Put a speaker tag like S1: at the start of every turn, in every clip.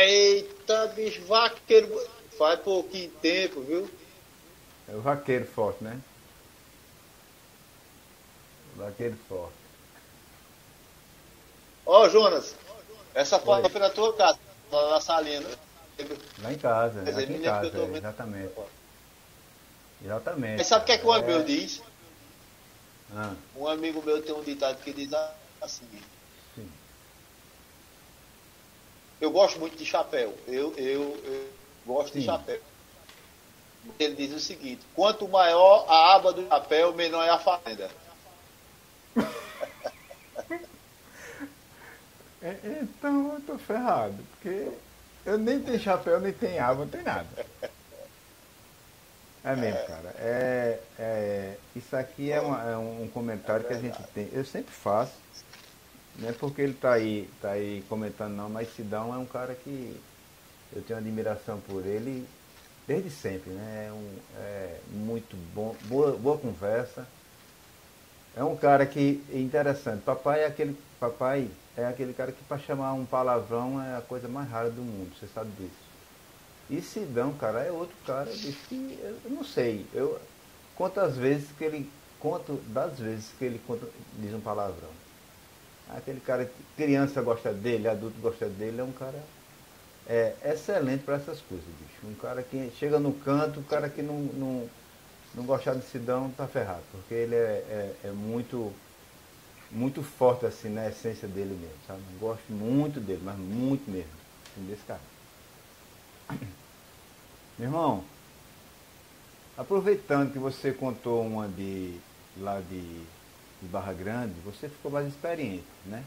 S1: Eita, bicho, vaqueiro. Faz pouquinho tempo, viu?
S2: É o vaqueiro forte, né? O vaqueiro forte.
S1: Ó, Jonas, essa foto foi na tua casa, lá na salinha, né?
S2: Lá em casa,
S1: Quer dizer,
S2: aqui em casa,
S1: tô
S2: exatamente. Exatamente.
S1: Mas sabe o que é que um
S2: É.
S1: amigo meu diz?
S2: Ah,
S1: Um amigo meu tem um ditado que diz assim:
S2: sim.
S1: Eu gosto muito de chapéu. Eu, eu, eu gosto de
S2: Sim.
S1: chapéu. Ele diz o seguinte: quanto maior a aba do chapéu, menor é a fazenda.
S2: É, Então eu tô ferrado, porque eu nem tenho chapéu, nem tenho aba, não tem nada. É mesmo, cara. É, é, isso aqui é, uma- é um comentário que a gente tem. Eu sempre faço. Não é porque ele tá aí, tá aí comentando não, mas Sidão é um cara que eu tenho admiração por ele desde sempre, né? É, um, é muito bom, boa, boa conversa. É um cara que é interessante. Papai é aquele papai é aquele cara que para chamar um palavrão é a coisa mais rara do mundo, você sabe disso. E Sidão, cara, é outro cara que eu não sei. Eu quantas vezes que ele conto das vezes que ele conta, diz um palavrão. Aquele cara criança gosta dele, adulto gosta dele, é um cara é, excelente para essas coisas, bicho. Um cara que chega no canto, um cara que não, não, não gostar de Sidão tá ferrado, porque ele é, é, é muito muito forte assim na essência dele mesmo, sabe? Gosto muito dele, mas muito mesmo, assim, desse cara. Meu irmão, aproveitando que você contou uma de lá de, de Barra Grande, você ficou mais experiente, né?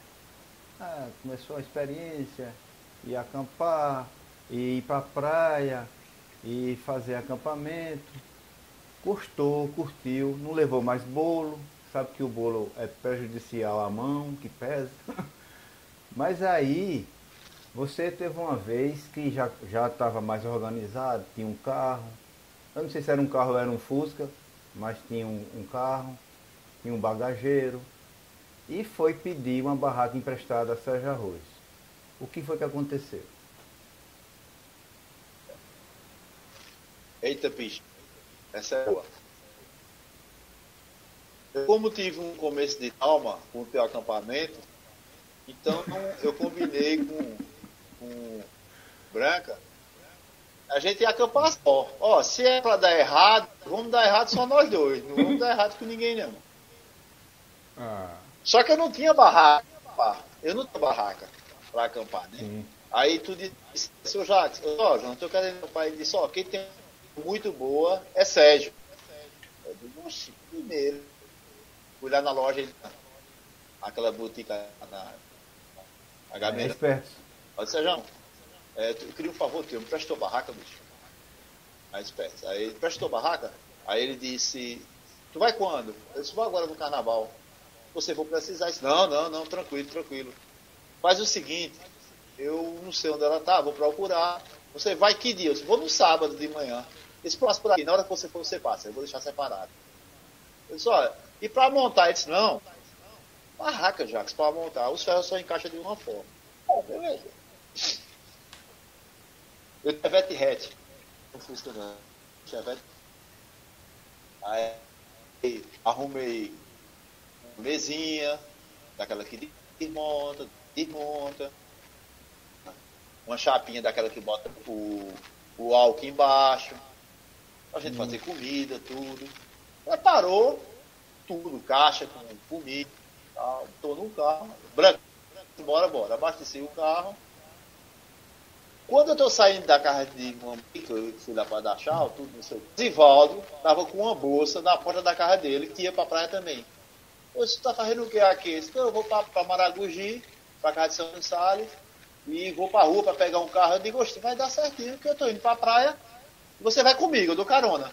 S2: Ah, começou a experiência, ir acampar, e ir para a praia, e fazer acampamento. Gostou, curtiu, não levou mais bolo, sabe que o bolo é prejudicial à mão, que pesa. Mas aí, você teve uma vez que já já estava mais organizado, tinha um carro. Eu não sei se era um carro ou era um Fusca, mas tinha um, um carro, tinha um bagageiro. E foi pedir uma barraca emprestada a Sérgio Arroz. O que foi que aconteceu?
S1: Eita, bicho, essa é boa. Eu, como tive um começo de alma com o teu acampamento, então eu combinei com, com Branca. A gente ia acampar só. Ó, se é pra dar errado, vamos dar errado só nós dois. Não vamos dar errado com ninguém, não.
S2: Ah,
S1: Só que eu não tinha barraca. Eu não tinha barraca pra acampar, né?
S2: sim.
S1: Aí tu disse, seu Jacques, ó, João, tô querendo acampar. Ele disse, ó, quem tem muito boa é Sérgio. Eu digo, oxi, primeiro. Fui lá na loja, ele, aquela boutique na, na
S2: É,
S1: Gameira.
S2: espertos.
S1: Olha, Sérgio, é, tu- eu queria um favor teu, me presta tua barraca, bicho. Aí espera. Aí ele presta tua barraca. Aí ele disse, tu vai quando? Eu disse, vou agora no carnaval. Você for precisar isso. Não, não, não, tranquilo, tranquilo. Faz o seguinte, eu não sei onde ela tá, vou procurar. Você vai que dia? Eu disse, vou no sábado de manhã. Esse passa por aqui, na hora que você for, você passa. Eu vou deixar separado. Eu disse, olha, e pra montar? Disse, não. Barraca, Jacques, pra montar. Os ferros só encaixam de uma forma. Ah, beleza. Eu Chevette hatch. Não Fusca não. Chevette. Aí arrumei mesinha, daquela que desmonta, desmonta. Uma chapinha daquela que bota o, o álcool embaixo. Pra gente fazer comida, tudo. Preparou tudo, caixa com comida, tal. Tô no carro, branco. Bora, bora. Abasteci o carro. Quando eu tô saindo da casa de uma que eu fui lá para dar tchau, tudo, não sei o Zivaldo tava com uma bolsa na porta da casa dele, que ia pra praia também. Eu disse, tá fazendo o que aqui? Ele disse, "Não, eu vou pra Maragogi, pra casa de São Gonçalo, e vou pra rua pra pegar um carro. Eu digo, "Oxe, vai dar certinho, que eu tô indo pra praia, você vai comigo, eu dou carona.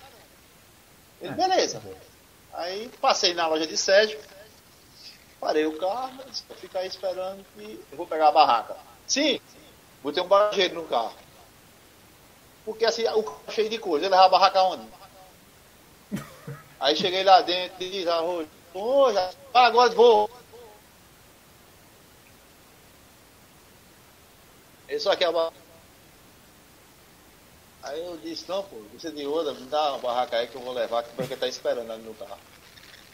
S1: Ele,
S2: É.
S1: beleza. Aí passei na loja de Sérgio, parei o carro, vou ficar aí esperando que eu vou pegar a barraca. Sim, botei um bagageiro no carro. Porque assim, o carro é cheio de coisa, ele leva a barraca onde? Aí cheguei lá dentro e disse, arroz, ô, já, ah, agora vou. Isso aqui é a. Aí eu disse, não, pô, você de outra, me dá uma barraca aí que eu vou levar, que o Branca tá esperando ali no carro.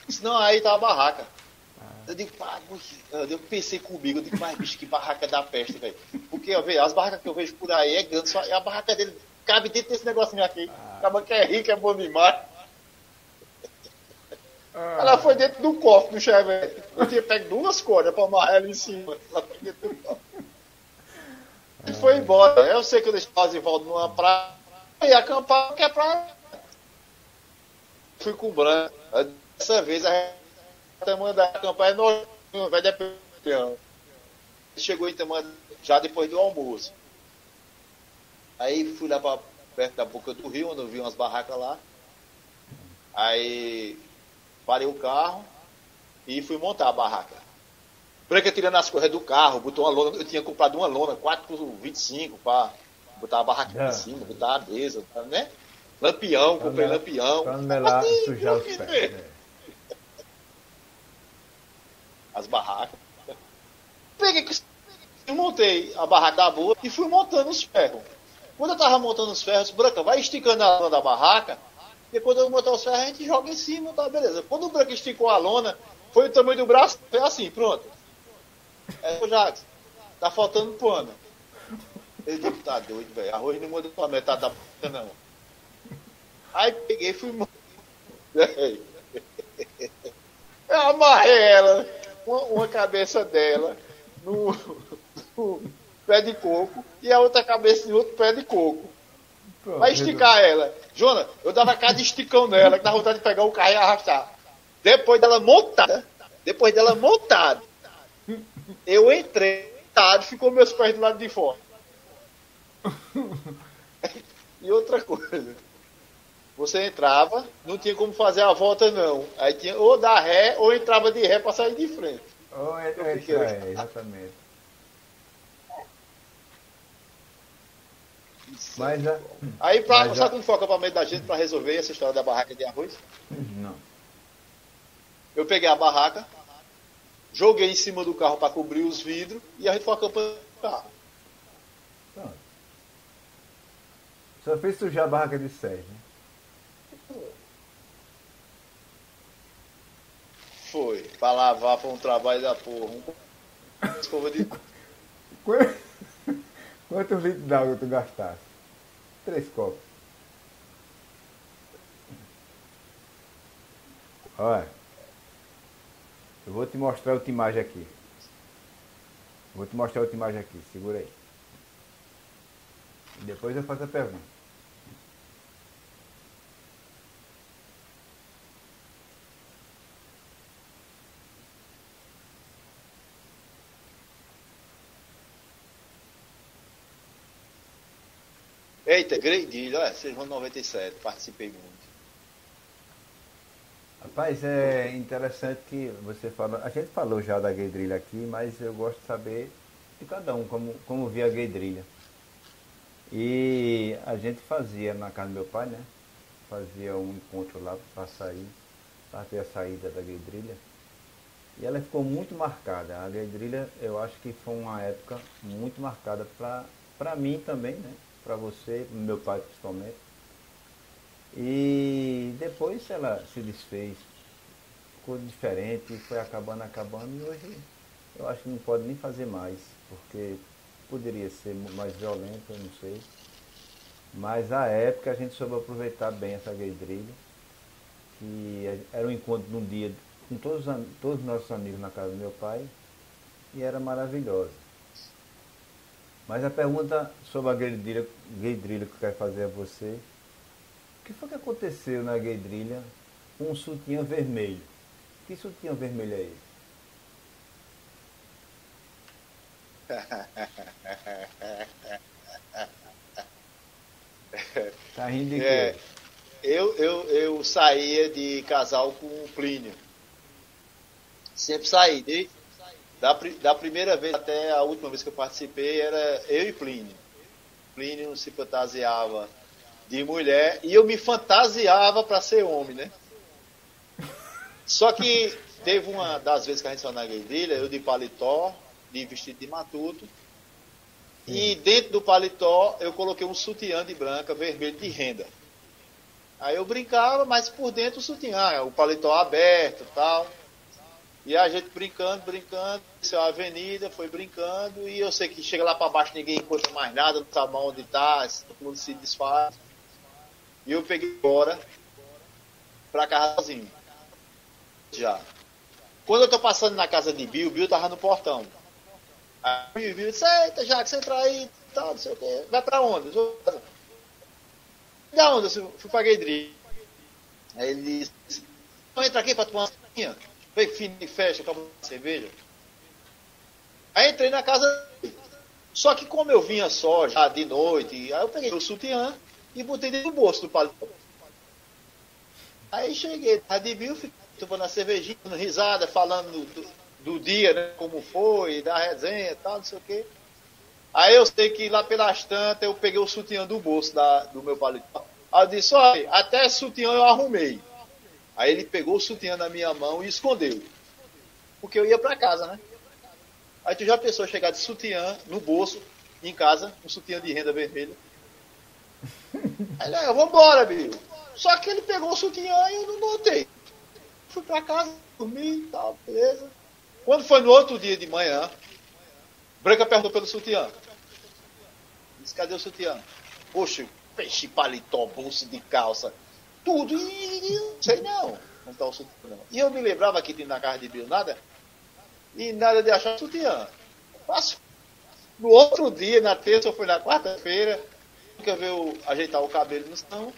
S1: Disse, não, aí tá a barraca. Eu digo, pá, eu pensei comigo, eu digo, mas bicho, que barraca da peste, velho. Porque, ó, as barracas que eu vejo por aí é grande, só a barraca dele cabe dentro desse negocinho aqui. Acaba que é rico, é bom demais. Ah. Ela foi dentro do cofre do Chevette. Eu tinha pego duas cordas pra amarrar ela em cima. Ela foi dentro do cofre. E foi embora. Eu sei que eu deixei quase volta numa praia e acampar, que é pra. Fui com o branco. Dessa vez a Tamanda acampar é no vai depender. Chegou em Tamanda já depois do almoço. Aí fui lá pra perto da boca do rio, onde eu vi umas barracas lá. Aí parei o carro e fui montar a barraca. Branca tirando as coisas do carro, botou uma lona, eu tinha comprado uma lona 4 por 25 para botar a barraca é. em cima, botar a mesa, né? Lampião, comprei lampião. Pra
S2: melar, sujar os pés. É.
S1: As barracas. Peguei montei a barraca da boa e fui montando os ferros. Quando eu tava montando os ferros, Branca, vai esticando a lona da barraca, e quando eu montar os ferros, a gente joga em cima, tá beleza. Quando o Branca esticou a lona, foi o tamanho do braço, foi assim, pronto. É, o Jackson, tá faltando pano. Ele disse, tá doido, velho. Arroz não muda pra metade da boca, não. Aí peguei e fui. Eu amarrei ela, uma, uma cabeça dela, no, no, pé de coco, e a outra cabeça em outro pé de coco. Vai esticar ela. Jona, eu dava cada esticão nela, que dá vontade de pegar o carro e arrastar. Depois dela montada, depois dela montada, eu entrei, ficou meus pés do lado de fora. e outra coisa. Você entrava, não tinha como fazer a volta não. Aí tinha ou dar ré ou entrava de ré para sair de frente.
S2: Oh, é, é, é, exatamente. Mas,
S1: Aí, pra, mas, sabe como foi o acampamento da gente para resolver essa história da barraca de arroz?
S2: Não.
S1: Eu peguei a barraca, joguei em cima do carro para cobrir os vidros e a gente foi acampando no carro. Pronto.
S2: Só fez sujar a barraca de Sérgio, né?
S1: Foi. Para lavar foi um trabalho da porra. Um escova de.
S2: Quantos litros d'água tu gastaste? Três copos. Olha. Eu vou te mostrar outra imagem aqui. Vou te mostrar outra imagem aqui, segura aí. Depois eu faço a pergunta.
S1: Eita, Greidilho, olha, vocês vão 97, participei muito.
S2: Rapaz, é interessante que você falou. A gente falou já da guedrilha aqui, mas eu gosto de saber de cada um, como, como via a guedrilha. E a gente fazia na casa do meu pai, né? Fazia um encontro lá para sair, para ter a saída da guedrilha. E ela ficou muito marcada. A guedrilha, eu acho que foi uma época muito marcada para mim também, né? Para você, meu pai principalmente e depois ela se desfez, ficou diferente, foi acabando, acabando, e hoje eu acho que não pode nem fazer mais, porque poderia ser mais violento, eu não sei. Mas a época a gente soube aproveitar bem essa guedrilha, que era um encontro num dia com todos, todos os nossos amigos na casa do meu pai, e era maravilhosa. Mas a pergunta sobre a guedrilha, guedrilha que eu quero fazer a você que foi que aconteceu na guedrilha com um sutiã vermelho? Que sutiã vermelho é esse? tá rindo de é, quê?
S1: Eu, eu, eu saía de casal com o Plínio. Sempre saí. De, da, da primeira vez até a última vez que eu participei, era eu e Plínio. Plínio se fantasiava de mulher e eu me fantasiava para ser homem, né? Só que teve uma das vezes que a gente saiu na guerrilha, eu de paletó, de vestido de matuto, E dentro do paletó eu coloquei um sutiã de branca, vermelho de renda. Aí eu brincava, mas por dentro o sutiã, o paletó aberto e tal. E a gente brincando, brincando, desceu a avenida, foi brincando, e eu sei que chega lá para baixo ninguém encontra mais nada, não sabe onde tá, todo mundo se desfaz. E eu peguei embora pra casa. Já. Quando eu tô passando na casa de Bill, Bill tava no portão. Aí Bill disse, eita, você entra aí, tal, não sei o quê. Vai pra onde? Da onde? Eu fui pra Guedri. Aí ele disse, entra aqui pra tomar uma fim de festa, com uma cerveja. Aí entrei na casa Só que como eu vinha só já de noite, aí eu peguei o sutiã e botei dentro do bolso do paletó. Aí cheguei, a Bill, fiquei tomando a cervejinha, dando risada, falando do, do, dia, né, como foi, da resenha e tal, não sei o quê. Aí eu sei que lá pelas tantas eu peguei o sutiã do bolso da, do meu paletó. Aí eu disse, olha, até sutiã eu arrumei. Aí ele pegou o sutiã na minha mão e escondeu. Porque eu ia para casa, né? Aí tu já pensou chegar de sutiã no bolso, em casa, um sutiã de renda vermelha. Aí ele, vamos embora, Bill. Só que ele pegou o sutiã e eu não botei fui para casa, dormi e tal, beleza. Quando foi no outro dia de manhã, Branca perguntou pelo sutiã. Disse, cadê o sutiã? Poxa, peixe, paletó, bolsa de calça, tudo. E, e não sei não. Não tá o sutiã. E eu me lembrava que tinha na casa de Bill nada. E nada de achar sutiã. Passo. No outro dia, na terça, ou foi na quarta-feira, nunca veio ajeitar o cabelo no chão.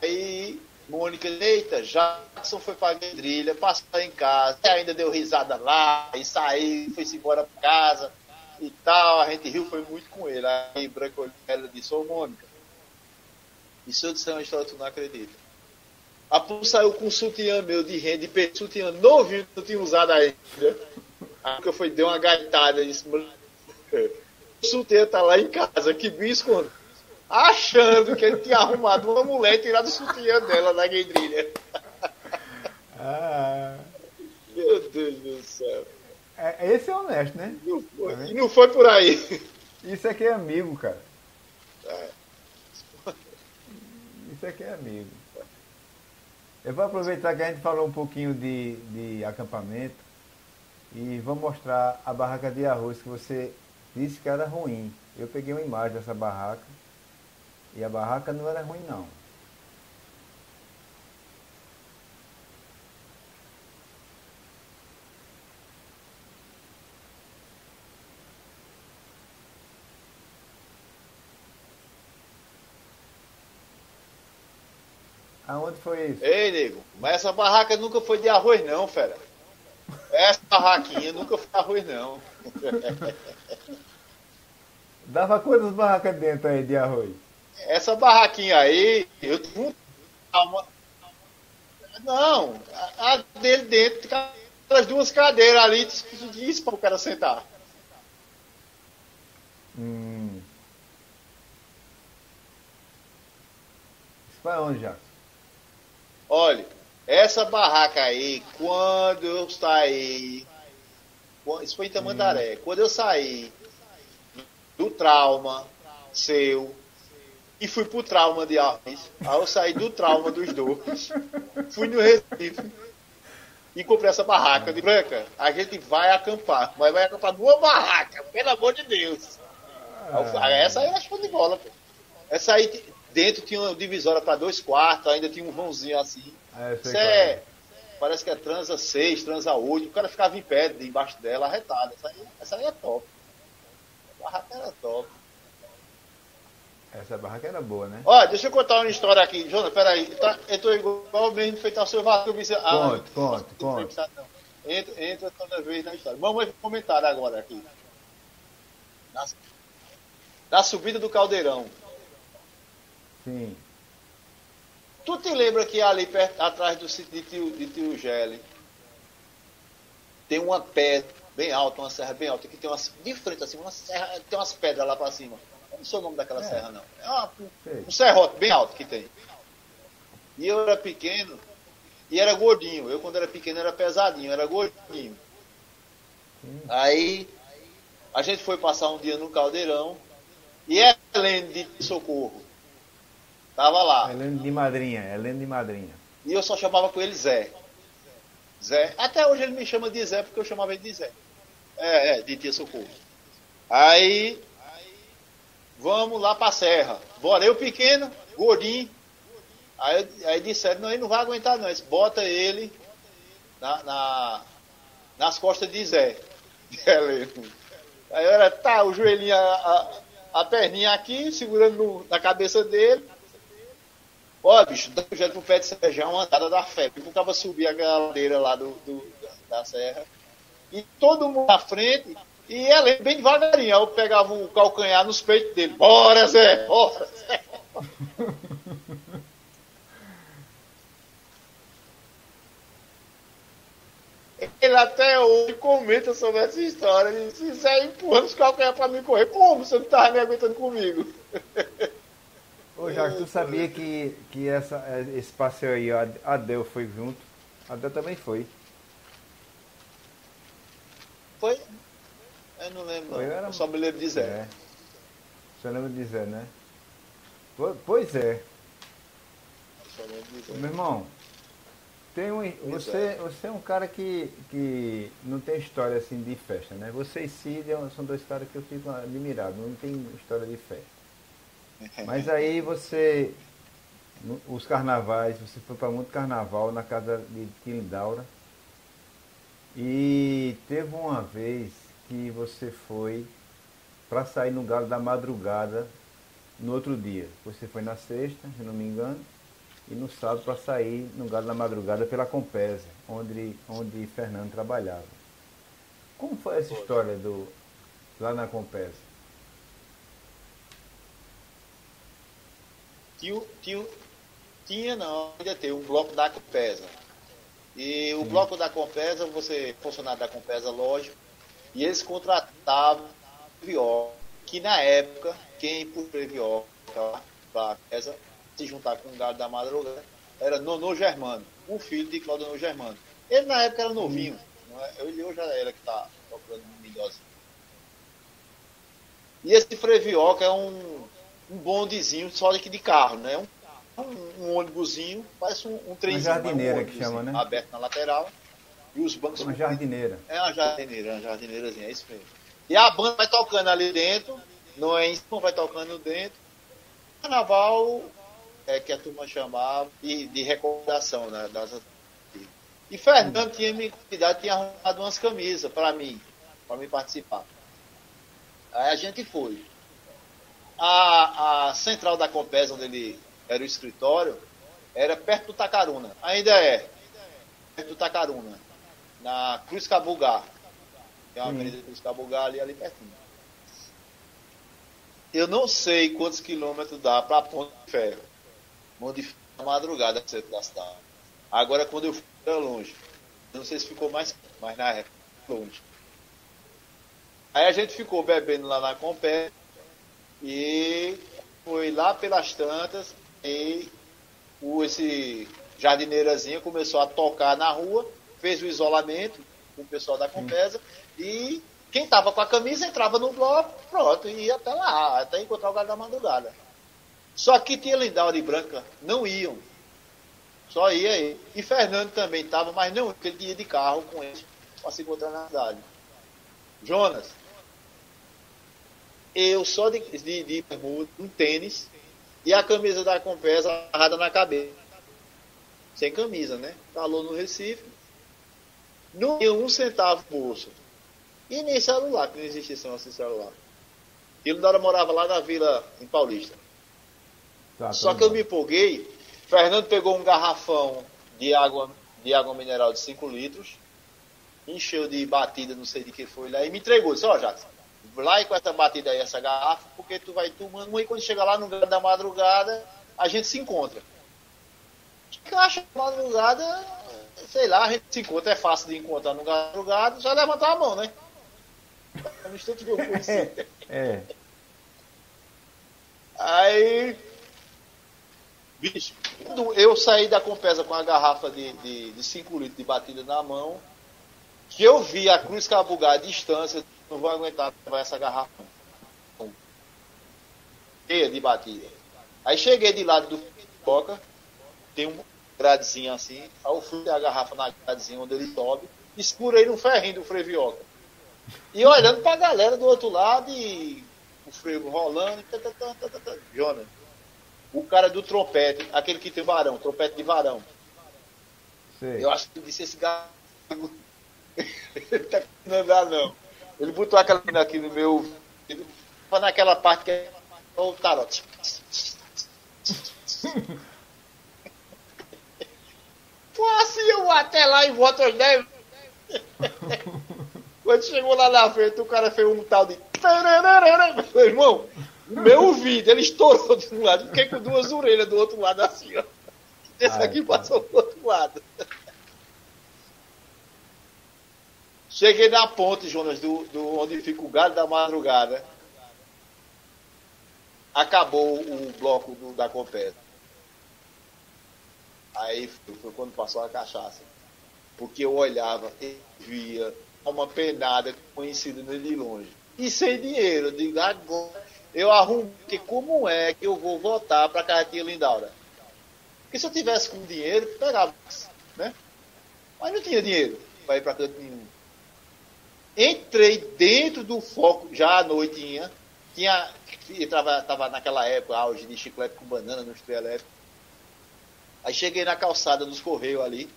S1: Aí Mônica, eita, Jackson foi pra Vendrilha, passou em casa, ainda deu risada lá, e saiu, foi-se embora pra casa e tal. A gente riu, foi muito com ele. Aí Branco ela disse, ô Mônica, e se eu disser uma história, tu não acredita. A Pum saiu com um sutiã meu de renda, e sutiã novinho, que não tinha usado ainda. Aí que foi, deu uma gaitada e disse, o sutiã tá lá em casa, que bisco, achando que ele tinha arrumado uma mulher e tirado o sutiã dela na guedrilha.
S2: Ah.
S1: Meu Deus do céu.
S2: É, esse é honesto, né?
S1: Não foi, não foi por aí.
S2: Isso aqui é amigo, cara. É. Isso aqui é amigo. Eu vou aproveitar que a gente falou um pouquinho de, de acampamento e vou mostrar a barraca de arroz que você disse que era ruim. Eu peguei uma imagem dessa barraca e a barraca não era ruim não. Aonde foi isso?
S1: Ei, nego, mas essa barraca nunca foi de arroz não, fera. Essa barraquinha nunca foi de arroz não.
S2: Dava quantas barracas dentro aí de arroz?
S1: essa barraquinha aí, eu tive uma... Não, a, a dele dentro, as duas cadeiras ali, disse para o cara sentar.
S2: Hum. Isso vai onde, já?
S1: Olha, essa barraca aí, quando eu saí. Isso foi em Tamandaré. Hum. Quando eu saí do trauma seu, e fui pro trauma de Armes. Aí eu saí do trauma dos dois, fui no Recife e comprei essa barraca de branca. A gente vai acampar, mas vai acampar numa barraca, pelo amor de Deus. Ah. Essa aí era show de bola, pô. Essa aí dentro tinha uma divisória para dois quartos, ainda tinha um vãozinho assim.
S2: Ah,
S1: Isso é, é, parece que é transa 6, transa 8, o cara ficava em pé debaixo dela, arretado. Essa aí, essa aí é top. A barraca era top.
S2: Essa barraca era boa, né?
S1: Olha, deixa eu contar uma história aqui. Jonas, peraí. Tá, eu tô igual mesmo feito ao seu Vasco.
S2: Ah, conte, conte, conte.
S1: Entra, entra toda vez na história. Vamos comentar agora aqui. Na, na subida do Caldeirão.
S2: Sim.
S1: Tu te lembra que ali perto, atrás do sítio de tio, de tio Gelli, tem uma pedra bem alta, uma serra bem alta, que tem umas, de frente assim, uma serra, tem umas pedras lá para cima não sei o nome daquela é. serra, não. É uma, um serrote bem alto que tem. E eu era pequeno e era gordinho. Eu, quando era pequeno, era pesadinho, era gordinho. Hum. Aí a gente foi passar um dia no Caldeirão e Helene de Socorro tava lá.
S2: Helene de Madrinha, Helene de Madrinha.
S1: E eu só chamava com ele Zé. Zé. Até hoje ele me chama de Zé porque eu chamava ele de Zé. É, é, de Tia Socorro. Aí, vamos lá pra serra. Bora, eu pequeno, gordinho. Aí, aí disseram, não, ele não vai aguentar não. Eles bota ele na, na, nas costas de Zé. Aí era, tá, o joelhinho, a, a, a perninha aqui, segurando no, na cabeça dele. Ó, bicho, dá um jeito pro pé de serra, uma andada da fé. Porque o cara subir a ladeira lá do, do, da serra. E todo mundo na frente. E ela bem devagarinho. Aí eu pegava o calcanhar nos peitos dele. Bora, Zé! Bora, Zé! Ele até hoje comenta sobre essa história. Ele disse, Zé empurrando os calcanhar pra mim correr. Como você não tava me aguentando comigo?
S2: Ô Jorge, tu sabia que, que essa, esse passeio aí, a Adel foi junto? A Adel também foi.
S1: Foi? Eu não lembro. Foi, era... Eu só me lembro de Zé. É.
S2: Só lembro de Zé, né? Pois é. Meu irmão, tem um, você, é. você é um cara que, que não tem história assim de festa, né? Você e Cid são dois caras que eu fico admirado, não tem história de festa. Mas aí você, os carnavais, você foi para muito carnaval na casa de Tilindaura. E teve uma vez que você foi para sair no galo da madrugada no outro dia. Você foi na sexta, se não me engano, e no sábado para sair no galo da madrugada pela Compesa, onde, onde Fernando trabalhava. Como foi essa história do, lá na Compesa?
S1: Tinha, tinha, tinha não, ainda tem um bloco da Compesa. E o bloco da Compesa, você, funcionário da Compesa, lógico, e eles contratavam Viola, que na época, quem por Viola para a Compesa se juntar com o gado da madrugada era Nono Germano, um filho de Cláudio Nono Germano. Ele na época era novinho, é? ele hoje já era que está tocando milhões. E esse Frevioca é um, um bondezinho só de, de carro, né? Um, um, um ônibusinho, parece um, um trenzinho.
S2: Uma jardineira um que chama, né?
S1: Aberto na lateral. E os bancos.
S2: Uma jardineira.
S1: É uma jardineira, uma jardineirazinha, é isso mesmo. E a banda vai tocando ali dentro, não é cima, vai tocando dentro. Carnaval é que a turma chamava de, de recordação, né? Das... E Fernando hum. tinha me convidado, tinha arrumado umas camisas para mim, para mim participar. Aí a gente foi a, a central da Compesa, onde ele era o escritório, era perto do Tacaruna. Ainda é. Perto do Tacaruna. Na Cruz Cabugá. Tem uma avenida Cruz Cabugá ali, ali pertinho. Eu não sei quantos quilômetros dá para Ponte de Ferro. Ponte de Ferro na madrugada centro da cidade. Agora quando eu fui era longe. Não sei se ficou mais, mas na época longe. Aí a gente ficou bebendo lá na Compé e foi lá pelas tantas e esse jardineirazinho começou a tocar na rua, fez o isolamento com o pessoal da Compesa e quem estava com a camisa entrava no bloco, pronto, e ia até lá, até encontrar o galo da madrugada. Só que tinha Lindaura e Branca não iam. Só ia aí. E Fernando também estava, mas não, porque ele ia de carro com ele para se encontrar na cidade. Jonas, eu só de, de, de um tênis e a camisa da Compesa amarrada na cabeça. Sem camisa, né? Falou no Recife. Não tinha um centavo no bolso. E nem celular, que não existia assim celular. Ele Dora morava lá na vila, em Paulista. Tá, Só que eu me empolguei. Fernando pegou um garrafão de água, de água mineral de 5 litros, encheu de batida, não sei de que foi lá, e me entregou. Disse, ó, oh, Jackson, lá e com essa batida aí, essa garrafa, porque tu vai tomando e quando chega lá no da madrugada, a gente se encontra. Que acha madrugada, sei lá, a gente se encontra, é fácil de encontrar no madrugada, já levantar a mão, né? No instante que eu
S2: é, é.
S1: Aí, bicho, eu saí da Compesa com a garrafa de 5 litros de batida na mão, que eu vi a Cruz Cabugá à distância, não vou aguentar levar essa garrafa. Cheia de batida. Aí cheguei de lado do Coca, tem um gradezinho assim, aí eu fui a garrafa na gradezinha onde ele sobe, escurei no ferrinho do Frevioca. E olhando pra galera do outro lado e o frevo rolando. Tá, tá, tá, tá, Jonas, o cara do trompete, aquele que tem varão, trompete de varão. Sei. Eu acho que disse esse gato. tá não andar não. Ele botou aquela menina aqui no meu. Foi naquela parte que é o tarot. Pô, assim eu vou até lá e volto aos 10. Quando chegou lá na frente, o cara fez um tal de. Meu irmão, meu ouvido, ele estourou de um lado, fiquei com duas orelhas do outro lado assim, ó. Esse Ai, aqui passou do outro lado. Cheguei na ponte, Jonas, do, do onde fica o galho da madrugada. Acabou o bloco do, da competa. Aí foi quando passou a cachaça. Porque eu olhava e via uma penada conhecida de longe. E sem dinheiro. Eu digo, agora eu arrumo, que como é que eu vou voltar para a Carretinha Lindaura? Porque se eu tivesse com dinheiro, pegava, né? Mas não tinha dinheiro para ir para canto nenhum. Entrei dentro do foco, já à noitinha, tinha, estava naquela época, auge de chiclete com banana no trio elétrico. Aí cheguei na calçada dos Correios ali,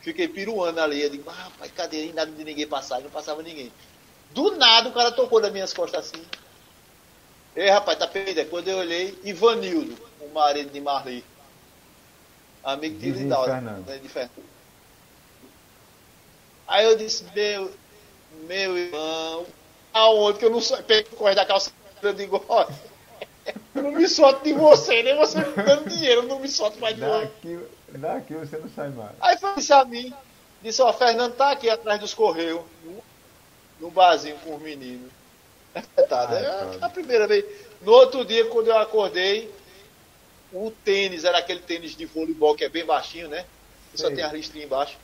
S1: fiquei piruando ali, eu digo, ah, cadê? Nada de ninguém passar, não passava ninguém. Do nada o cara tocou nas minhas costas assim. Ei, rapaz, tá perdido. Quando eu olhei, Ivanildo, o marido de Marli. Amigo de Lindaldo, né, de Fernando. Aí eu disse, meu, meu irmão, aonde que eu não sou, pego o corre da calça, eu digo, olha, eu não me solto de você, nem você me dando dinheiro, eu não me solto mais de
S2: daqui, daqui você não sai mais.
S1: Aí foi isso a mim, disse, ó, Fernando tá aqui atrás dos Correios, no barzinho com os meninos. Tá, né? é a primeira vez. No outro dia, quando eu acordei, o tênis era aquele tênis de voleibol que é bem baixinho, né? Que só tem a listrinha embaixo.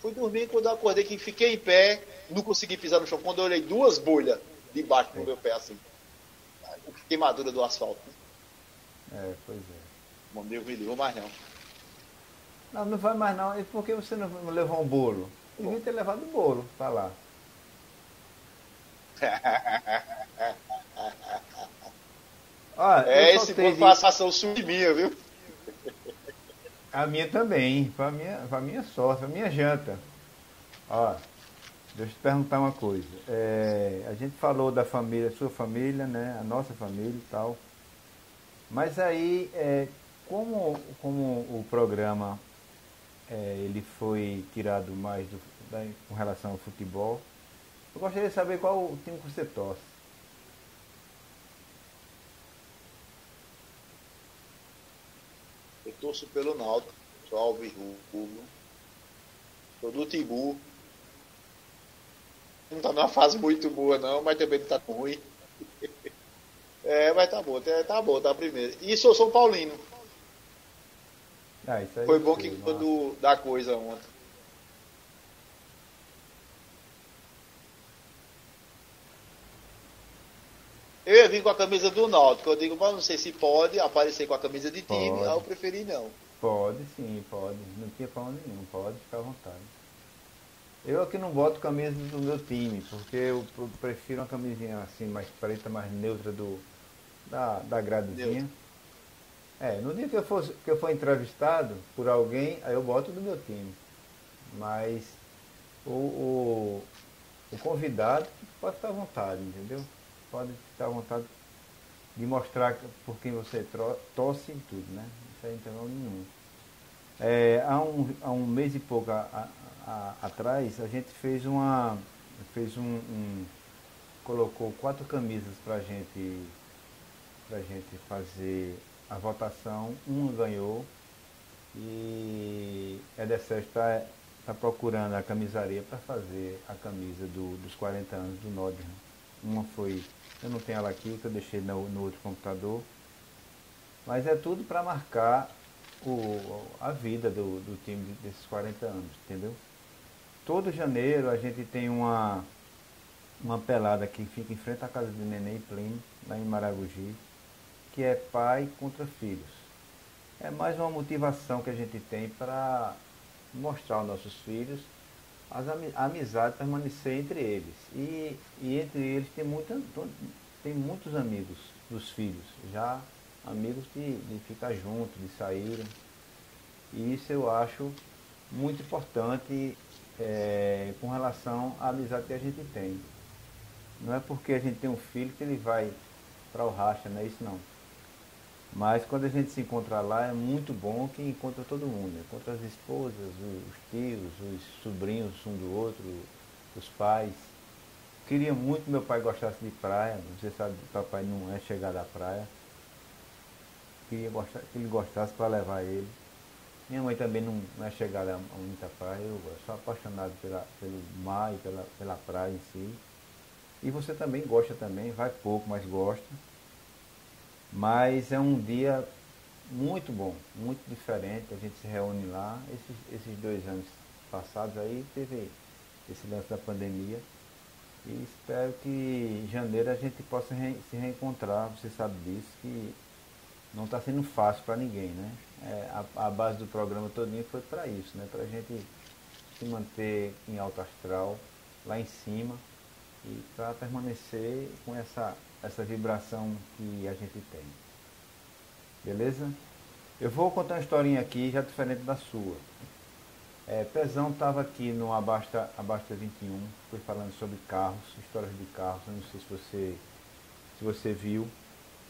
S1: Fui dormir quando eu acordei que fiquei em pé, não consegui pisar no chão. Quando eu olhei duas bolhas debaixo do meu pé, assim. Queimadura do asfalto.
S2: É, pois é.
S1: Bom, Deus me livre, mais não.
S2: Não, não vai mais não. E por que você não levou um bolo? Devia ter levado o bolo pra lá.
S1: ah, é, esse bolo de... passação minha, viu?
S2: A minha também, foi a minha, foi a minha sorte, a minha janta. Ó, deixa eu te perguntar uma coisa. É, a gente falou da família, sua família, né? A nossa família e tal. Mas aí, é, como, como o programa é, ele foi tirado mais do, da, com relação ao futebol, eu gostaria de saber qual o time que você torce.
S1: Torço pelo Náutico, sou Alves Rubro, sou do Timbu. Não está numa fase muito boa não, mas também não está tão ruim. É, mas tá bom, tá, tá bom, tá primeiro. E sou São Paulino.
S2: Ah,
S1: Foi bom que quando dá coisa ontem. Eu ia vir com a camisa do Náutico. Eu digo, mas não sei se pode aparecer com a camisa de time. Pode. Aí eu preferi não.
S2: Pode sim, pode. Não tinha problema nenhum. Pode ficar à vontade. Eu aqui não boto camisa do meu time, porque eu prefiro uma camisinha assim, mais preta, mais neutra do, da, da gradezinha. É, no dia que eu, for, que eu for entrevistado por alguém, aí eu boto do meu time. Mas o, o, o convidado pode ficar à vontade, entendeu? Pode ficar à vontade de mostrar por quem você torce em tudo, né? Isso aí não tem problema nenhum. É, há, um, há um mês e pouco a, a, a, atrás, a gente fez uma. fez um, um colocou quatro camisas para gente, a gente fazer a votação, uma ganhou e Edessés está tá procurando a camisaria para fazer a camisa do, dos 40 anos do Nottingham. Uma foi eu não tenho ela aqui, que eu deixei no, no outro computador. Mas é tudo para marcar o, a vida do, do time desses 40 anos, entendeu? Todo janeiro a gente tem uma, uma pelada que fica em frente à casa de Neném e Plínio, lá em Maragogi, que é pai contra filhos. É mais uma motivação que a gente tem para mostrar aos nossos filhos as a amizade permanecer entre eles. E, e entre eles tem, muita, tem muitos amigos dos filhos, já amigos de, de ficar junto, de saírem. E isso eu acho muito importante é, com relação à amizade que a gente tem. Não é porque a gente tem um filho que ele vai para o racha, não é isso não. Mas quando a gente se encontra lá é muito bom que encontra todo mundo. Encontra as esposas, os tios, os sobrinhos um do outro, os pais. Queria muito que meu pai gostasse de praia. Você sabe que papai não é chegado à praia. Queria gostar, que ele gostasse para levar ele. Minha mãe também não, não é chegada a muita praia. Eu sou apaixonado pela, pelo mar e pela, pela praia em si. E você também gosta também, vai pouco, mas gosta. Mas é um dia muito bom, muito diferente. A gente se reúne lá. Esses, esses dois anos passados aí teve esse lance da pandemia. E espero que em janeiro a gente possa re, se reencontrar. Você sabe disso, que não está sendo fácil para ninguém, né? É, a, a, base do programa todinho foi para isso, né? Para a gente se manter em alto astral, lá em cima, e para permanecer com essa, essa vibração que a gente tem. Beleza? Eu vou contar uma historinha aqui já diferente da sua. É, Pezão estava aqui no Abasta, Abasta 21, foi falando sobre carros, histórias de carros, eu não sei se você, se você viu.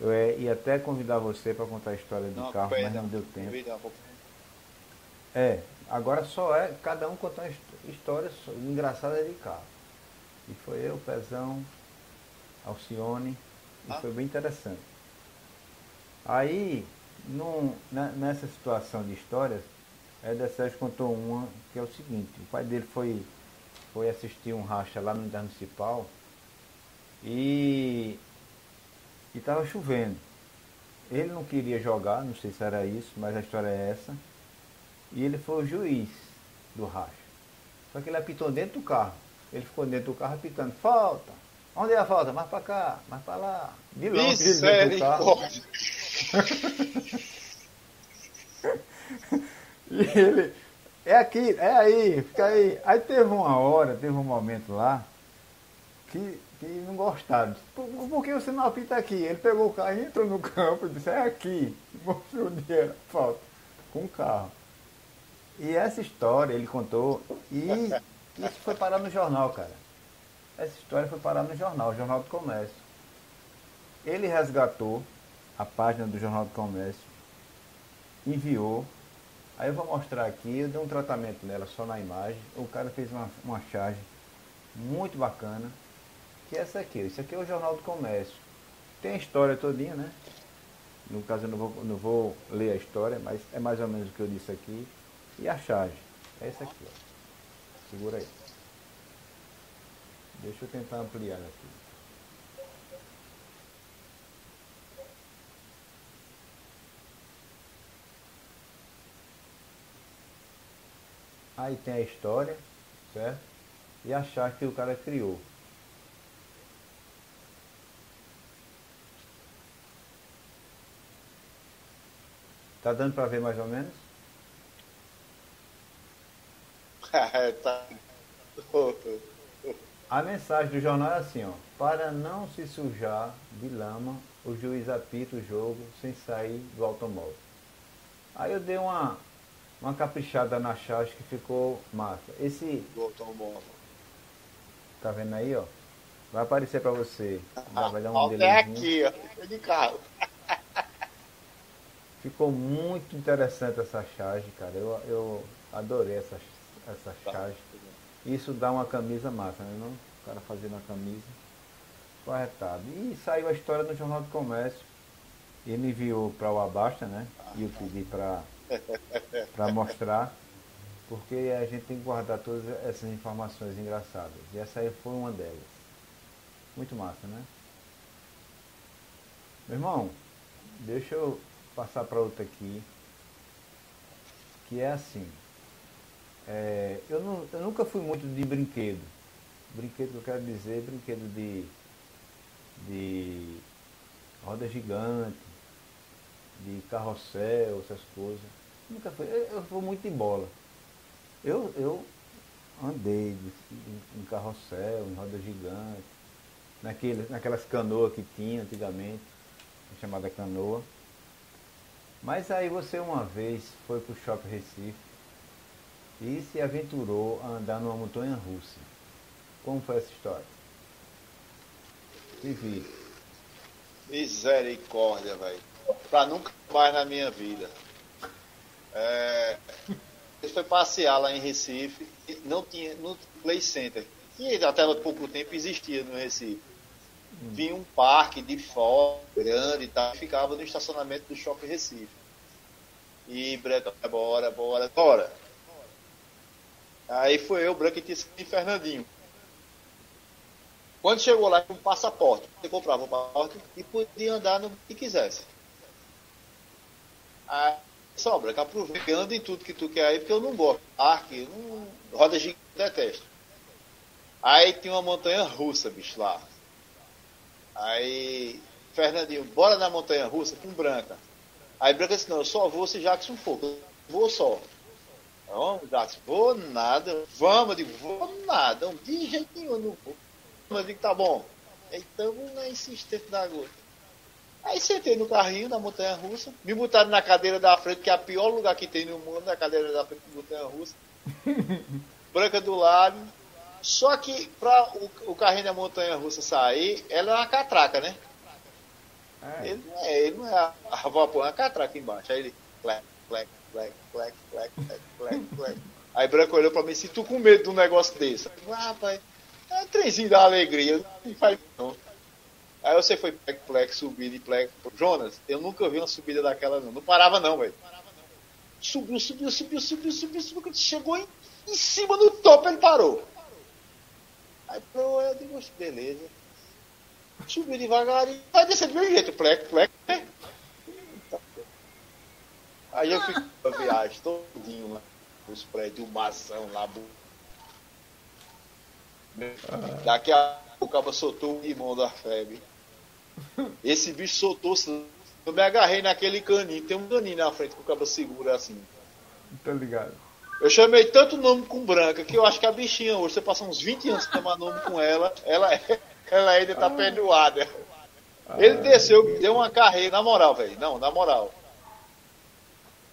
S2: Eu é, ia até convidar você para contar a história de não, carro, mas não deu tempo. É, agora só é cada um contar histórias engraçadas de carro. E foi eu, Pezão, Alcione, e ah. foi bem interessante. Aí, num, nessa situação de histórias, Eder Sérgio contou uma que é o seguinte, o pai dele foi, foi assistir um racha lá no Municipal e estava chovendo. Ele não queria jogar, não sei se era isso, mas a história é essa. E ele foi o juiz do racha. Só que ele apitou dentro do carro. Ele ficou dentro do carro apitando, falta. Onde é a falta? Mais para cá, mais para lá.
S1: De longe carro.
S2: e ele, é aqui, é aí, fica aí. Aí teve uma hora, teve um momento lá, que, que não gostaram. Por, por que você não apita aqui? Ele pegou o carro, entrou no campo e disse, é aqui. Mostrou o dinheiro, falta, com o carro. E essa história ele contou e isso foi parar no jornal, cara. Essa história foi parar no jornal, Jornal do Comércio. Ele resgatou a página do Jornal do Comércio, enviou. Aí eu vou mostrar aqui, eu dei um tratamento nela só na imagem. O cara fez uma, uma charge muito bacana, que é essa aqui. Isso aqui é o Jornal do Comércio. Tem a história todinha, né? No caso eu não vou, não vou ler a história, mas é mais ou menos o que eu disse aqui. E a charge. É essa aqui, ó. Segura aí. Deixa eu tentar ampliar aqui. Aí tem a história, certo? E a chave que o cara criou. Tá dando para ver mais ou menos? tá. A mensagem do jornal é assim, ó. Para não se sujar de lama, o juiz apita o jogo sem sair do automóvel. Aí eu dei uma, uma caprichada na charge que ficou massa. Esse.
S1: Do automóvel.
S2: Tá vendo aí, ó? Vai aparecer para você.
S1: Vai dar um Até aqui, ó. De carro.
S2: Ficou muito interessante essa charge, cara. Eu, eu adorei essa, essa tá. Isso dá uma camisa massa, né? Não? O cara fazendo a camisa. Corretado. E saiu a história no Jornal do Comércio. Ele enviou para o Abasta, né? E eu pedi para mostrar. Porque a gente tem que guardar todas essas informações engraçadas. E essa aí foi uma delas. Muito massa, né? Meu irmão, deixa eu passar para outra aqui. Que é assim. É, eu, não, eu, nunca fui muito de brinquedo. brinquedo que eu quero dizer, brinquedo de, de roda gigante, de carrossel, essas coisas. Nunca foi. Eu, eu vou muito em bola. Eu, eu andei de, em, carrossel, em roda gigante, naquele, naquelas canoas que tinha antigamente, chamada canoa. Mas aí você uma vez foi para o Shopping Recife e se aventurou a andar numa montanha russa. Como foi essa história?
S1: Vivi. Misericórdia, velho. Pra nunca mais na minha vida. É, ele foi passear lá em Recife, não tinha, no Play Center, que até há pouco tempo existia no Recife. Hum. Vinha um parque de fora, grande e tal, ficava no estacionamento do Shopping Recife. E Branca, bora, bora, bora. Aí foi eu, Branca e Fernandinho. Quando chegou lá, um passaporte. Você comprava o passaporte e podia andar no que quisesse. Aí, sobra, que aproveitando em tudo que tu quer aí, porque eu não gosto. Parque, não, roda gigante, detesto. Aí tinha uma montanha russa, bicho, lá. Aí, Fernandinho, bora na montanha russa com Branca. Aí Branca disse, não, eu só vou se Jackson for. Eu vou só. Não, Jackson, vou nada. Vamos, eu digo, vou nada. De jeito nenhum, eu não vou. Mas eu digo, tá bom. Então, na insistência da gota. Aí sentei no carrinho da montanha russa, me botaram na cadeira da frente, que é o pior lugar que tem no mundo, na cadeira da frente da montanha russa. Branca do lado. Só que para o, o, carrinho da montanha russa sair, ela é uma catraca, né? É. Ele, não é, ele não é a, a vapor, é uma catraca embaixo. Aí ele, clec, clec, clec, clec, clec, clec, clec. Aí Branco olhou pra mim, se tu com medo de um negócio desse. Ah, rapaz, é um trenzinho da alegria, não faz não. Aí você foi plec, plec, subida e plec. Jonas, eu nunca vi uma subida daquela não. Não parava não, velho. Subiu, subiu, subiu, subiu, subiu, subiu. Quando chegou em, em cima do topo, ele parou. Aí eu digo, beleza. Subiu devagarinho. Vai descer do meu jeito, plec, plec. Aí eu fico a viagem todinho lá. Os prédios, maçã lá. Daqui a pouco o cara soltou o limão da febre. Esse bicho soltou Eu me agarrei naquele caninho. Tem um caninho na frente que o cabo segura assim.
S2: Tá ligado.
S1: Eu chamei tanto nome com branca que eu acho que a bichinha hoje, você passa uns 20 anos tomar nome com ela, ela, é, ela ainda tá ah. perdoada. Ele desceu, deu uma carreira, na moral, velho. Não, na moral.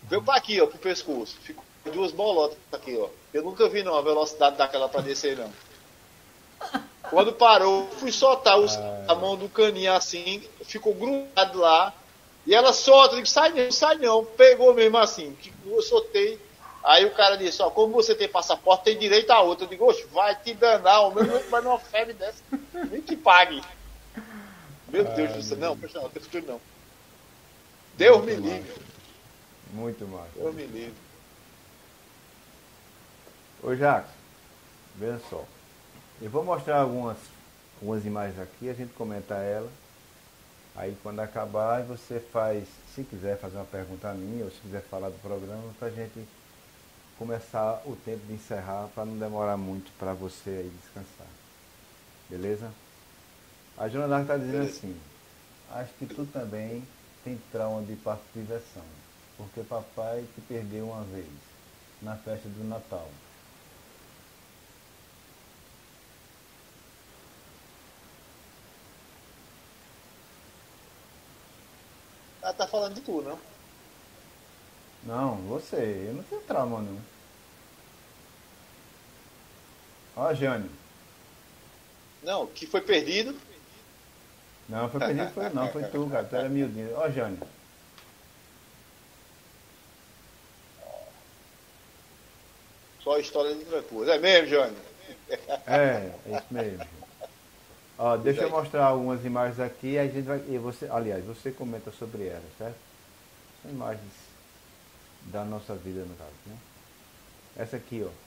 S1: Veio pra aqui, ó, pro pescoço. Ficou duas bolotas aqui, ó. Eu nunca vi não a velocidade daquela pra descer, não. Quando parou, fui soltar os, ah. a mão do caninho assim, ficou grudado lá. E ela solta, eu digo, sai não, sai não. Pegou mesmo assim, eu soltei. Aí o cara disse, ó, como você tem passaporte, tem direito a outra. Eu digo, oxe, vai te danar, o meu não vai numa febre dessa. Nem que pague. Meu Deus do céu, não, não, tem futuro não. Deus Muito me livre.
S2: Muito mais.
S1: Deus me livre.
S2: Ô Jacques, veja só. Eu vou mostrar algumas, algumas imagens aqui, a gente comenta ela. Aí quando acabar, você faz, se quiser fazer uma pergunta a mim, ou se quiser falar do programa, para a gente começar o tempo de encerrar, para não demorar muito para você aí descansar. Beleza? A Jonathan está dizendo assim, acho que tu também tem trauma de parto de diversão, porque papai te perdeu uma vez, na festa do Natal.
S1: Ela tá falando de tu, não?
S2: Não, você. Eu não tenho trauma, não. Ó, Jânio.
S1: Não, que foi perdido.
S2: Não, foi perdido foi não, foi tu, cara. Tu era miudinho. Ó, Jânio.
S1: Só história de coisa. É mesmo, Jânio?
S2: É, é isso mesmo. Ó, deixa eu mostrar algumas imagens aqui, a gente vai. E você, aliás, você comenta sobre elas, certo? São imagens da nossa vida no caso, né? Essa aqui, ó.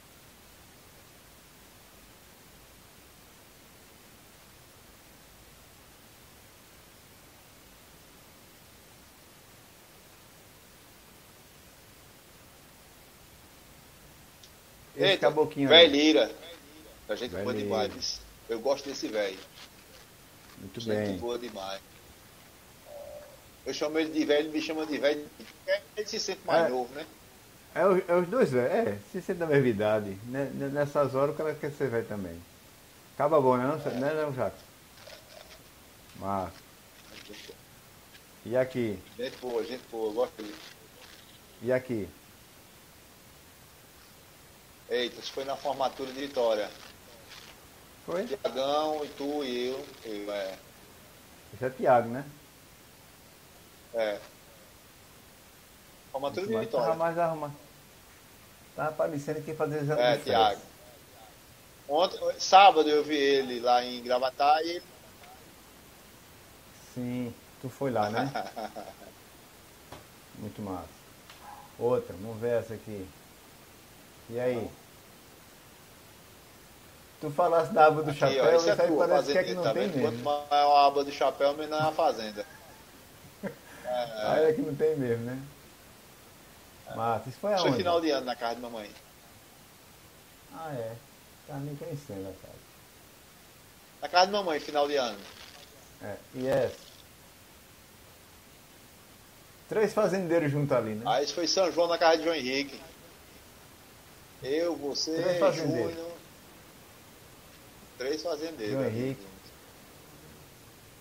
S1: Esse Eita, caboclinho. Velho Lira. A gente boa demais. Eu gosto desse velho.
S2: Muito
S1: gente
S2: bem.
S1: boa demais. Eu chamo ele de velho, ele me chama de velho. Ele se sente mais
S2: É.
S1: novo, né?
S2: É, os- é os dois velhos, é, se sente da mesma idade. Né, né, Nessas horas o cara quer ser velho também. Acaba bom, né, não, né, não Jacques? Mas, e aqui?
S1: Gente boa, gente boa, gosto dele.
S2: E aqui?
S1: Eita, isso foi na formatura de Vitória.
S2: Foi?
S1: Tiagão e tu e eu. eu é.
S2: Esse é Tiago, né?
S1: é. Formatura de
S2: Mas tava
S1: Vitória.
S2: mais arrumado. Tava parecendo que fazer exame
S1: É, Tiago. Ontem, sábado eu vi ele lá em Gravatar e ele.
S2: Sim, tu foi lá, né? Muito massa. Outra, vamos ver essa aqui. E aí? Tu falasse da aba do
S1: Aqui,
S2: chapéu,
S1: ó,
S2: isso,
S1: é
S2: aí
S1: tua,
S2: parece que é que não
S1: tá
S2: tem mesmo.
S1: Quanto maior a aba do chapéu, menor é a fazenda.
S2: Aí é que não tem mesmo, né? Massa, isso foi
S1: Isso foi
S2: aonde?
S1: final de ano na casa de mamãe.
S2: Ah, é. Tá me conhecendo, cara.
S1: Na casa de mamãe, final de ano.
S2: É, e essa? Três fazendeiros juntos ali, né?
S1: Aí isso foi São João na casa de João Henrique. Eu, você. Júnior. Três fazendeiros.
S2: João. Henrique.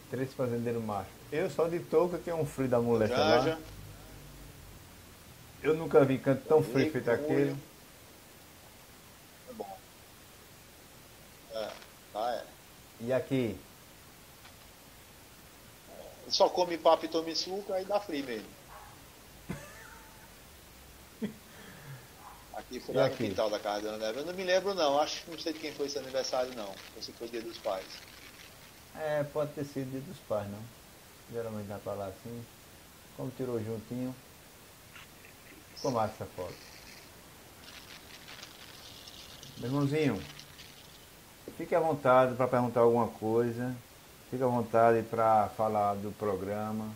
S2: Três fazendeiros machos. Eu só de touca, que é um frio da molesta lá.
S1: Janja.
S2: Eu nunca vi canto tão frio feito aquele.
S1: É bom. É, tá, é.
S2: E aqui?
S1: Só come papo e tome suco, aí dá frio mesmo. Aqui foi
S2: E
S1: lá no quintal da casa da Ana Débora. Eu não me lembro não, acho que não sei de quem foi esse aniversário não. Ou se foi dia dos pais.
S2: É, pode ter sido dia dos pais, não. Geralmente dá pra lá assim. Como tirou juntinho. Ficou massa essa foto. Meu irmãozinho, fique à vontade para perguntar alguma coisa. Fique à vontade para falar do programa.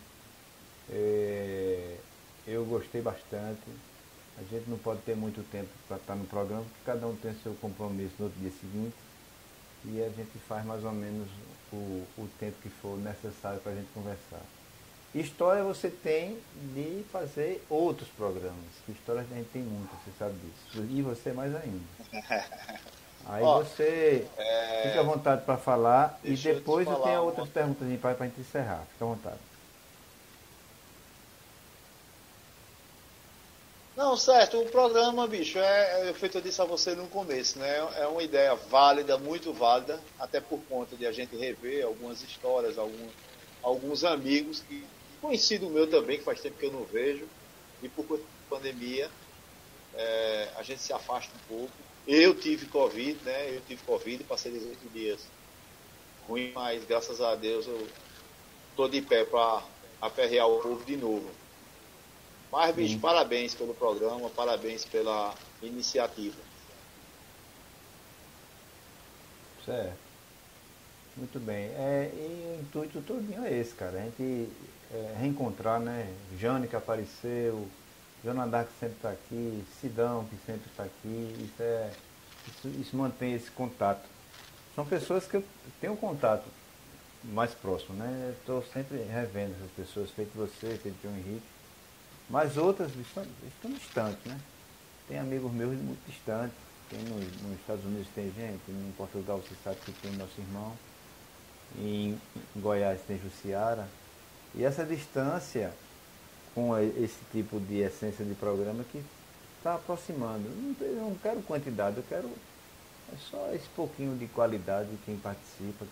S2: É, eu gostei bastante. A gente não pode ter muito tempo para estar no programa, porque cada um tem seu compromisso no outro dia seguinte. E a gente faz mais ou menos o, o tempo que for necessário para a gente conversar. História você tem de fazer outros programas. que História a gente tem muitas, você sabe disso. E você mais ainda. Aí
S1: Ó,
S2: você
S1: É,
S2: fica à vontade para falar e
S1: eu
S2: depois eu,
S1: falar
S2: tenho outras perguntas para a gente encerrar. Fica à vontade.
S1: Não, certo, o programa, bicho, é, é feito eu disse a você no começo, né? É uma ideia válida, muito válida, até por conta de a gente rever algumas histórias, algum, alguns amigos que conhecido meu também, que faz tempo que eu não vejo, e por conta da pandemia, é, a gente se afasta um pouco. Eu tive Covid, né? Eu tive Covid, passei 18 dias ruim, mas graças a Deus eu tô de pé para aperrear o povo de novo. Mas, bicho,
S2: Sim.
S1: parabéns pelo programa, parabéns pela iniciativa.
S2: Certo. Muito bem. É, e o intuito todinho é esse, cara. A gente é, reencontrar, né? Jane que apareceu, Jonadar que sempre está aqui, Sidão que sempre está aqui. Isso, é, isso, isso mantém esse contato. São pessoas que eu tenho contato mais próximo, né? Estou sempre revendo essas pessoas, feito você, feito João Henrique. Mas outras estão, estão distantes, né? Tem amigos meus muito distantes. Tem no- nos Estados Unidos tem gente, em Portugal você sabe que tem nosso irmão. Em, Goiás tem Jussiara. E essa distância com esse tipo de essência de programa que está aproximando. Eu não quero quantidade, eu quero é só esse pouquinho de qualidade de quem participa,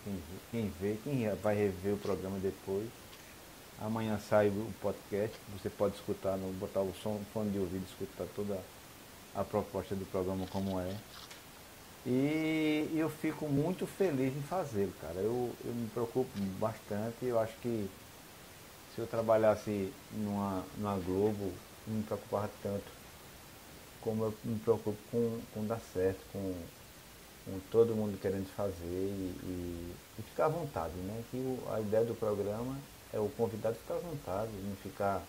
S2: quem vê, quem vai rever o programa depois. Amanhã sai o podcast, você pode escutar, no, botar o som, fone de ouvido, escutar toda a proposta do programa como é. E eu fico muito feliz em fazê-lo, cara. Eu, eu me preocupo bastante, eu acho que se eu trabalhasse numa, numa Globo, não me preocupava tanto como eu me preocupo com, com dar certo, com, com todo mundo querendo fazer e, e, e ficar à vontade, né? Que o- a ideia do programa é o convidado ficar à vontade, não ficar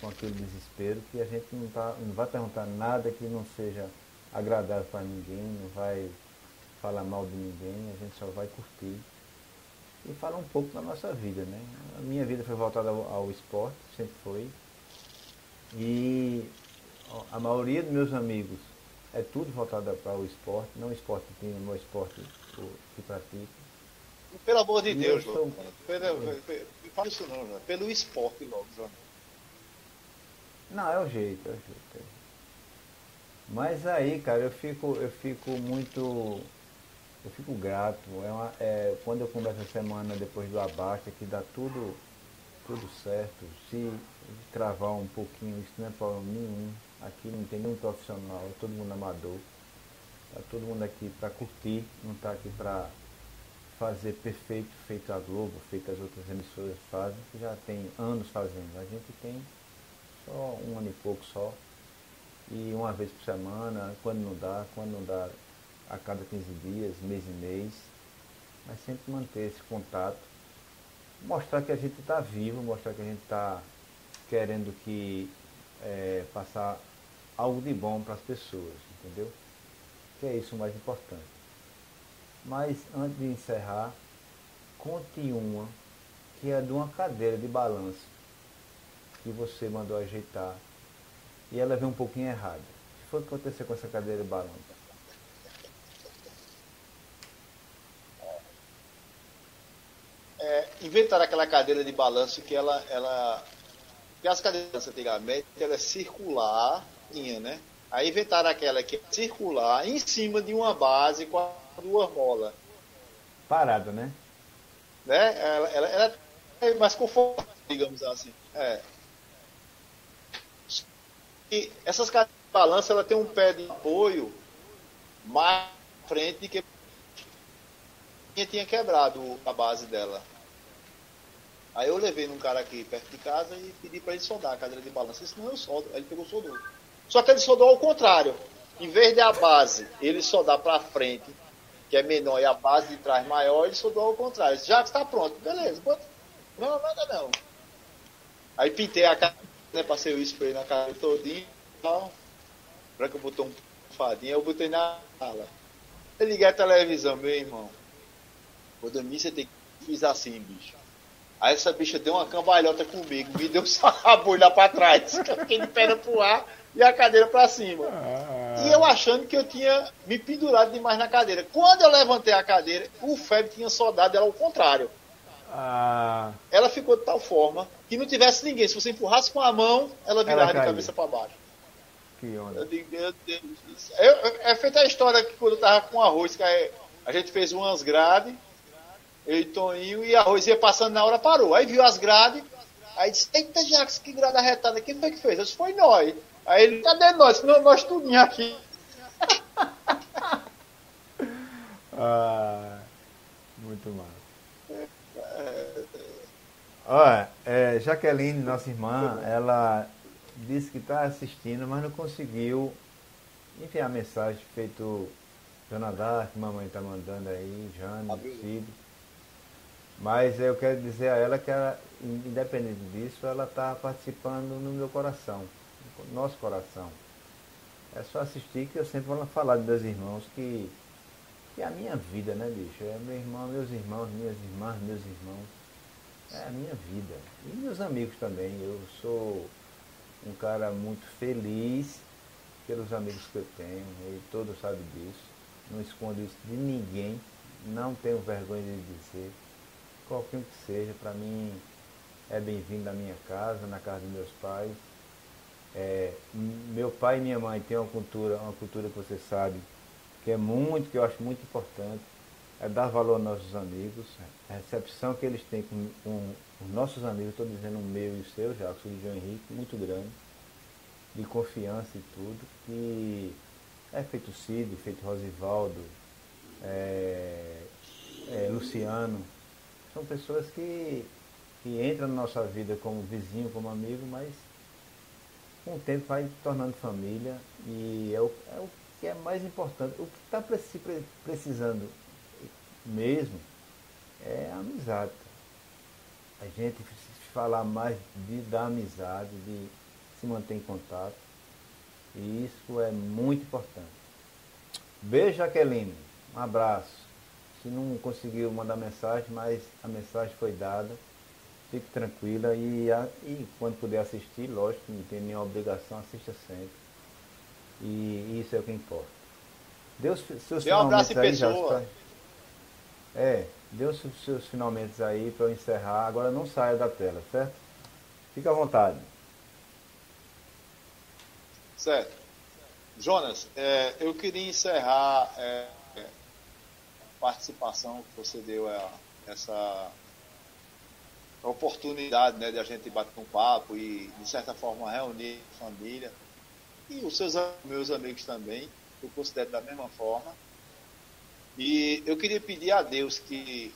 S2: com aquele desespero que a gente não, tá, não vai perguntar nada que não seja agradável para ninguém, não vai falar mal de ninguém, a gente só vai curtir e falar um pouco da nossa vida, né? A minha vida foi voltada ao, ao esporte, sempre foi. E a maioria dos meus amigos é tudo voltado para o esporte, não esporte tem, não o esporte que pratica.
S1: Pelo amor de Deus, pelo, pelo, isso não, João. pelo esporte logo, João.
S2: Não, é o jeito, é o jeito. É. Mas aí, cara, eu fico, eu fico muito. Eu fico grato. É uma, é, quando eu começo a semana depois do abate, que dá tudo, tudo certo. Se travar um pouquinho, isso não é problema nenhum. Aqui não tem nenhum profissional, é todo mundo amador. Está todo mundo aqui para curtir, não está aqui para fazer perfeito, feito a Globo, feito as outras emissoras fazem, que já tem anos fazendo. A gente tem só um ano e pouco só. E uma vez por semana, quando não dá, quando não dá, a cada 15 dias, mês e mês. Mas sempre manter esse contato. Mostrar que a gente está vivo, mostrar que a gente está querendo que é, passar algo de bom para as pessoas, entendeu? Que é isso o mais importante. Mas antes de encerrar, conte uma que é de uma cadeira de balanço que você mandou ajeitar e ela veio um pouquinho errada. O que foi que aconteceu com essa cadeira de balanço?
S1: É, inventaram aquela cadeira de balanço que ela, ela porque as cadeiras antigamente ela é circular, né? Aí inventaram aquela que é circular em cima de uma base com duas molas.
S2: Parada, né?
S1: Né? Ela, ela, ela é mais confortável, digamos assim. É. E essas cadeiras de balança ela tem um pé de apoio mais frente que tinha quebrado a base dela. Aí eu levei num cara aqui perto de casa e pedi para ele soldar a cadeira de balança. Senão eu soldo. Aí ele pegou soldou. Só que ele soldou ao contrário. Em vez de a base ele soldar para frente, que é menor, e a base de trás maior, ele soldou ao contrário. Já que está pronto, beleza. Não, nada não. Aí pintei a cara, né, passei o spray na cara todinha e tal. Branca botou um fadinho, eu botei na sala. Eu liguei a televisão, meu irmão. Vou dormir, você tem que fiz assim, bicho. Aí essa bicha deu uma cambalhota comigo, me deu só a bolha pra trás. Eu fiquei de perna pro ar e a cadeira pra cima. Ah. E eu achando que eu tinha me pendurado demais na cadeira. Quando eu levantei a cadeira, o Feb tinha soldado ela ao contrário. Ah. Ela ficou de tal forma que não tivesse ninguém. Se você empurrasse com a mão, ela virava ela de cabeça para baixo.
S2: Que onda.
S1: Eu digo, meu Deus do céu. é feita a história que quando eu tava com arroz, que a gente fez umas grades eu e Toninho, e a Rose ia passando na hora, parou. Aí viu as grades, aí disse, eita Jacques, que grade arretada, quem foi que fez? Eu disse, foi nós. Aí ele, cadê nós? Não, nós tudinho aqui.
S2: ah, muito mal. Olha, é, Jaqueline, nossa irmã, ela disse que está assistindo, mas não conseguiu enviar a mensagem feito Jonadar, que mamãe está mandando aí, Jane, Cid. Mas eu quero dizer a ela que, ela, independente disso, ela está participando no meu coração, nosso coração. É só assistir que eu sempre vou falar dos meus irmãos que, que é a minha vida, né, bicho? É meu irmão, meus irmãos, minhas irmãs, meus irmãos. É a minha vida. E meus amigos também. Eu sou um cara muito feliz pelos amigos que eu tenho, e todos sabem disso. Não escondo isso de ninguém, não tenho vergonha de dizer qualquer um que seja, para mim é bem-vindo na minha casa, na casa dos meus pais. É, meu pai e minha mãe têm uma cultura, uma cultura que você sabe, que é muito, que eu acho muito importante, é dar valor aos nossos amigos, a recepção que eles têm com, com os nossos amigos, estou dizendo o meu e o seu, já, de João Henrique, muito grande, de confiança e tudo, que é feito Cid, feito Rosivaldo, é, é, Luciano, são pessoas que, que entram na nossa vida como vizinho, como amigo, mas com o tempo vai tornando família e é o, é o que é mais importante. O que está precisando mesmo é a amizade. A gente falar mais de, da amizade, de se manter em contato. E isso é muito importante. Beijo, Jaqueline. Um abraço. Se não conseguiu mandar mensagem, mas a mensagem foi dada. Fique tranquila e, e quando puder assistir, lógico, não tem nenhuma obrigação, assista sempre. E isso é o que importa. Deus seus
S1: Dê um abraço aí, pessoa.
S2: É, dê os seus finalmente aí para eu encerrar. Agora não saia da tela, certo? Fique à vontade.
S1: Certo. Jonas, é, eu queria encerrar é, a participação que você deu a essa oportunidade né, de a gente bater um papo e, de certa forma, reunir a família e os seus meus amigos também, eu considero da mesma forma. E eu queria pedir a Deus que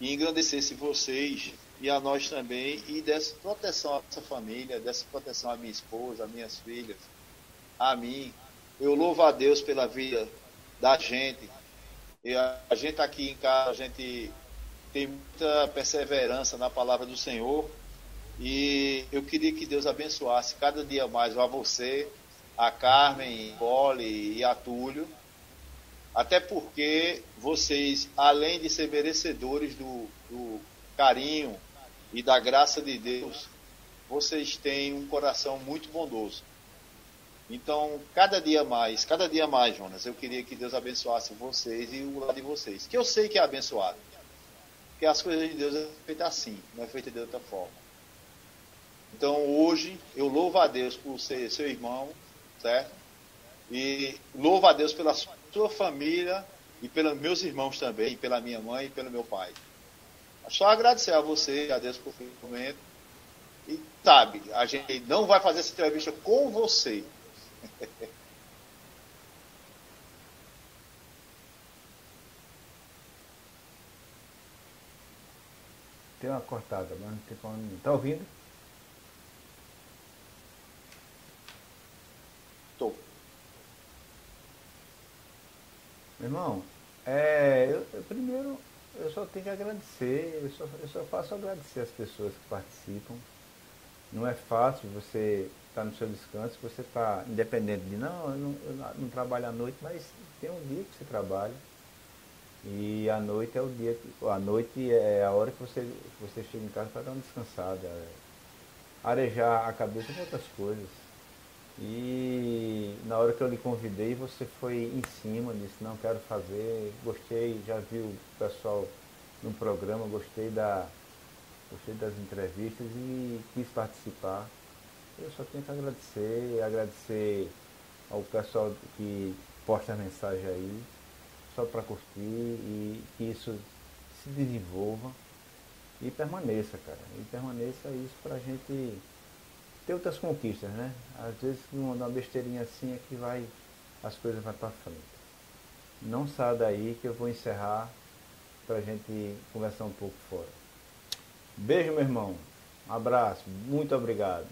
S1: engrandecesse vocês e a nós também e desse proteção à nossa família, desse proteção à minha esposa, às minhas filhas, a mim. Eu louvo a Deus pela vida da gente. E a, a gente aqui em casa, a gente tem muita perseverança na palavra do Senhor. E eu queria que Deus abençoasse cada dia mais a você, a Carmen, Poli e a Túlio. Até porque vocês, além de ser merecedores do, do carinho e da graça de Deus, vocês têm um coração muito bondoso. Então, cada dia mais, cada dia mais, Jonas, eu queria que Deus abençoasse vocês e o lado de vocês. Que eu sei que é abençoado. Porque as coisas de Deus é feita assim, não é feita de outra forma. Então, hoje, eu louvo a Deus por ser seu irmão, certo? E louvo a Deus pela sua família e pelos meus irmãos também, pela minha mãe e pelo meu pai. Só agradecer a você, a Deus por o momento. E sabe, a gente não vai fazer essa entrevista com você,
S2: tem uma cortada, mas não tem como. Tá ouvindo?
S1: Tô.
S2: Meu irmão, é, eu, eu, primeiro eu só tenho que agradecer, eu só, eu só faço agradecer as pessoas que participam. Não é fácil você está no seu descanso, você está independente de não eu, não, eu não trabalho à noite, mas tem um dia que você trabalha. E a noite é o dia que. A noite é a hora que você, você chega em casa para dar uma descansada. É, arejar a cabeça com outras coisas. E na hora que eu lhe convidei, você foi em cima, disse, não quero fazer, gostei, já vi o pessoal no programa, gostei da. Gostei das entrevistas e quis participar. Eu só tenho que agradecer, agradecer ao pessoal que posta a mensagem aí, só para curtir e que isso se desenvolva e permaneça, cara. E permaneça isso para a gente ter outras conquistas, né? Às vezes uma besteirinha assim é que vai, as coisas vão para frente. Não saia daí que eu vou encerrar para a gente conversar um pouco fora. Beijo, meu irmão. Um abraço. Muito obrigado.